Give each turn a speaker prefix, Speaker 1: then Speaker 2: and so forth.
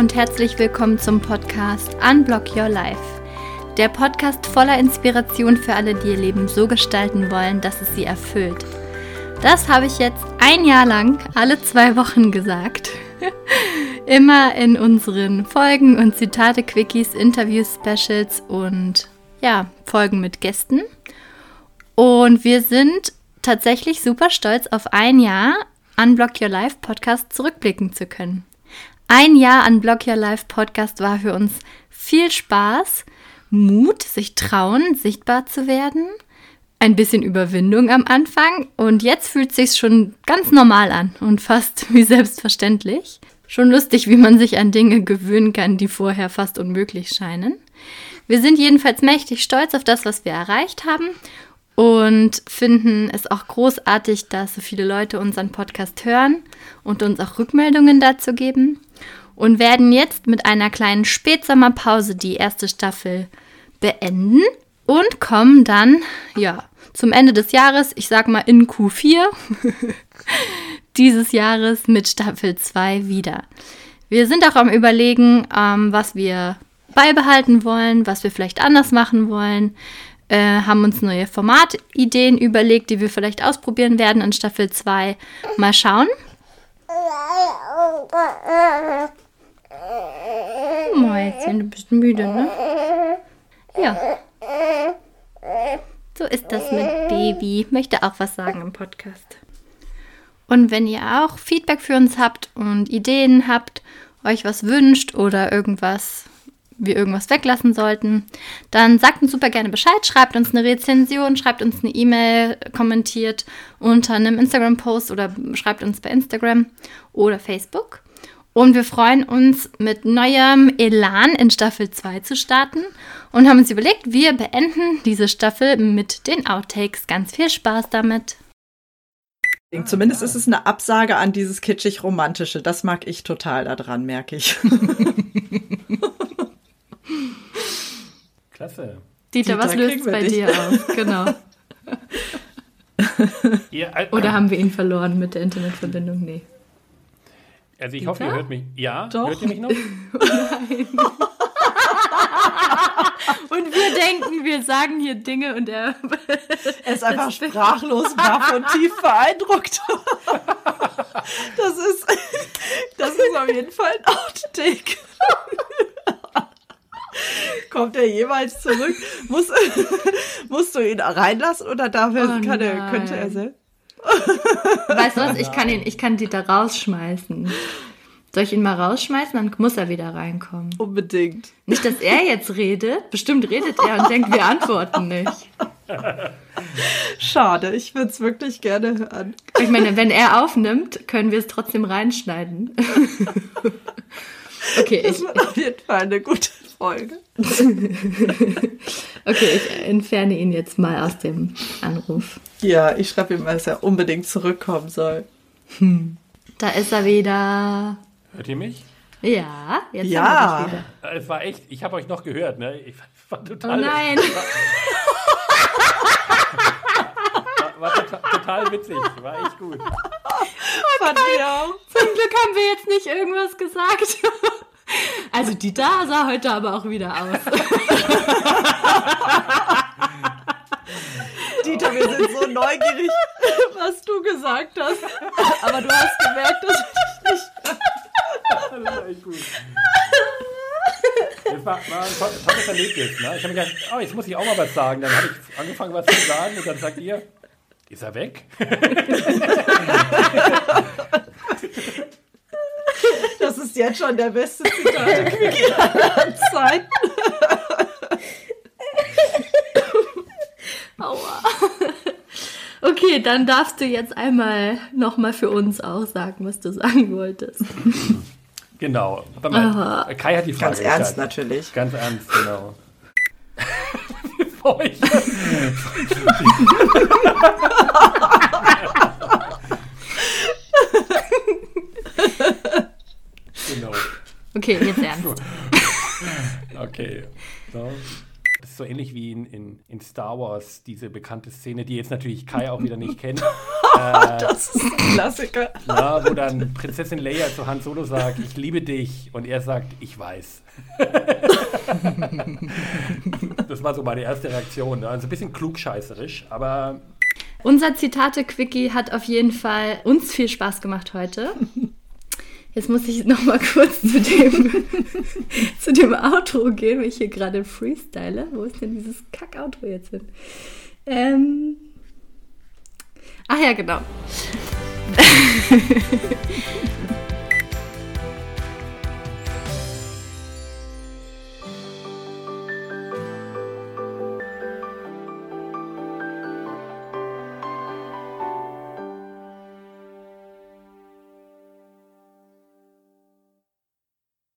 Speaker 1: Und herzlich willkommen zum Podcast Unblock Your Life. Der Podcast voller Inspiration für alle, die ihr Leben so gestalten wollen, dass es sie erfüllt. Das habe ich jetzt ein Jahr lang alle zwei Wochen gesagt. Immer in unseren Folgen und Zitate-Quickies, Interview-Specials und ja, Folgen mit Gästen. Und wir sind tatsächlich super stolz auf ein Jahr Unblock Your Life Podcast zurückblicken zu können. Ein Jahr Unblock Your Life Podcast war für uns viel Spaß, Mut, sich trauen, sichtbar zu werden, ein bisschen Überwindung am Anfang und jetzt fühlt sich schon ganz normal an und fast wie selbstverständlich. Schon lustig, wie man sich an Dinge gewöhnen kann, die vorher fast unmöglich scheinen. Wir sind jedenfalls mächtig stolz auf das, was wir erreicht haben und finden es auch großartig, dass so viele Leute unseren Podcast hören und uns auch Rückmeldungen dazu geben und werden jetzt mit einer kleinen Spätsommerpause die erste Staffel beenden und kommen dann ja zum Ende des Jahres, ich sag mal in Q4 dieses Jahres mit Staffel 2 wieder. Wir sind auch am Überlegen, ähm, was wir beibehalten wollen, was wir vielleicht anders machen wollen. Äh, haben uns neue Formatideen überlegt, die wir vielleicht ausprobieren werden in Staffel 2. Mal schauen. Mäuschen, du bist müde, ne? Ja. So ist das mit Baby. Möchte auch was sagen im Podcast. Und wenn ihr auch Feedback für uns habt und Ideen habt, euch was wünscht oder irgendwas, wir irgendwas weglassen sollten, dann sagt uns super gerne Bescheid, schreibt uns eine Rezension, schreibt uns eine E-Mail, kommentiert unter einem Instagram-Post oder schreibt uns bei Instagram oder Facebook. Und wir freuen uns, mit neuem Elan in Staffel 2 zu starten und haben uns überlegt, wir beenden diese Staffel mit den Outtakes. Ganz viel Spaß damit.
Speaker 2: Zumindest ist es eine Absage an dieses kitschig-romantische. Das mag ich total daran, merke ich.
Speaker 3: Klasse.
Speaker 1: Dieter, Dieter was löst bei dich. dir aus? Genau. ja, also, Oder haben wir ihn verloren mit der Internetverbindung? Nee.
Speaker 3: Also ich Dieter? hoffe, ihr hört mich. Ja, Doch. hört ihr mich noch? nein.
Speaker 1: und wir denken, wir sagen hier Dinge und er,
Speaker 2: er ist einfach sprachlos, baff und tief beeindruckt. Das ist, das ist auf jeden Fall ein Outtake. Kommt er jeweils zurück? Muss, musst du ihn reinlassen oder darf er, oh kann er, könnte er selbst?
Speaker 1: Weißt du was? Ich kann ihn, ich kann Dieter rausschmeißen. Soll ich ihn mal rausschmeißen? Dann muss er wieder reinkommen.
Speaker 2: Unbedingt.
Speaker 1: Nicht, dass er jetzt redet. Bestimmt redet er und denkt, wir antworten nicht.
Speaker 2: Schade, ich würde es wirklich gerne hören.
Speaker 1: Ich meine, wenn er aufnimmt, können wir es trotzdem reinschneiden.
Speaker 2: Okay, das ich, war auf jeden Fall eine gute Folge.
Speaker 1: okay, ich entferne ihn jetzt mal aus dem Anruf.
Speaker 2: Ja, ich schreibe ihm, dass er unbedingt zurückkommen soll.
Speaker 1: Hm. Da ist er wieder.
Speaker 3: Hört ihr mich?
Speaker 1: Ja,
Speaker 2: jetzt ja. haben wir
Speaker 3: wieder. Es war echt, ich habe euch noch gehört, ne? Ich war total.
Speaker 1: Oh nein!
Speaker 3: War, war total, total, witzig, war echt gut.
Speaker 1: Fand ich auch. Zum Glück haben wir jetzt nicht irgendwas gesagt. Also die da sah heute aber auch wieder aus.
Speaker 2: Dieter, wir sind so neugierig, was du gesagt hast. Aber du hast gemerkt, dass ich nicht.
Speaker 3: Das ist echt gut. Das war, war ein tolles Erlebnis. Ne? Ich habe mir gedacht, oh, jetzt muss ich auch mal was sagen. Dann habe ich angefangen, was zu sagen und dann sagt ihr, ist er weg?
Speaker 2: Das ist jetzt schon der beste Zitate aller Zeiten.
Speaker 1: Aua. Okay, dann darfst du jetzt einmal nochmal für uns auch sagen, was du sagen wolltest.
Speaker 3: Genau. Mal, Kai hat die Frage.
Speaker 2: Ganz ernst natürlich.
Speaker 3: Ganz ernst, genau. Bevor ich.
Speaker 1: genau. Okay, jetzt ernst.
Speaker 3: okay. So. Das ist so ähnlich wie in, in, in Star Wars, diese bekannte Szene, die jetzt natürlich Kai auch wieder nicht kennt.
Speaker 2: äh, das ist ein Klassiker.
Speaker 3: Na, wo dann Prinzessin Leia zu Han Solo sagt, ich liebe dich. Und er sagt, ich weiß. das war so meine erste Reaktion. Also ein bisschen klugscheißerisch, aber...
Speaker 1: Unser Zitate-Quickie hat auf jeden Fall uns viel Spaß gemacht heute. Jetzt muss ich noch mal kurz zu dem, zu dem Outro gehen, weil ich hier gerade freestyle. Wo ist denn dieses Kack-Outro jetzt hin? Ähm. Ach ja, genau.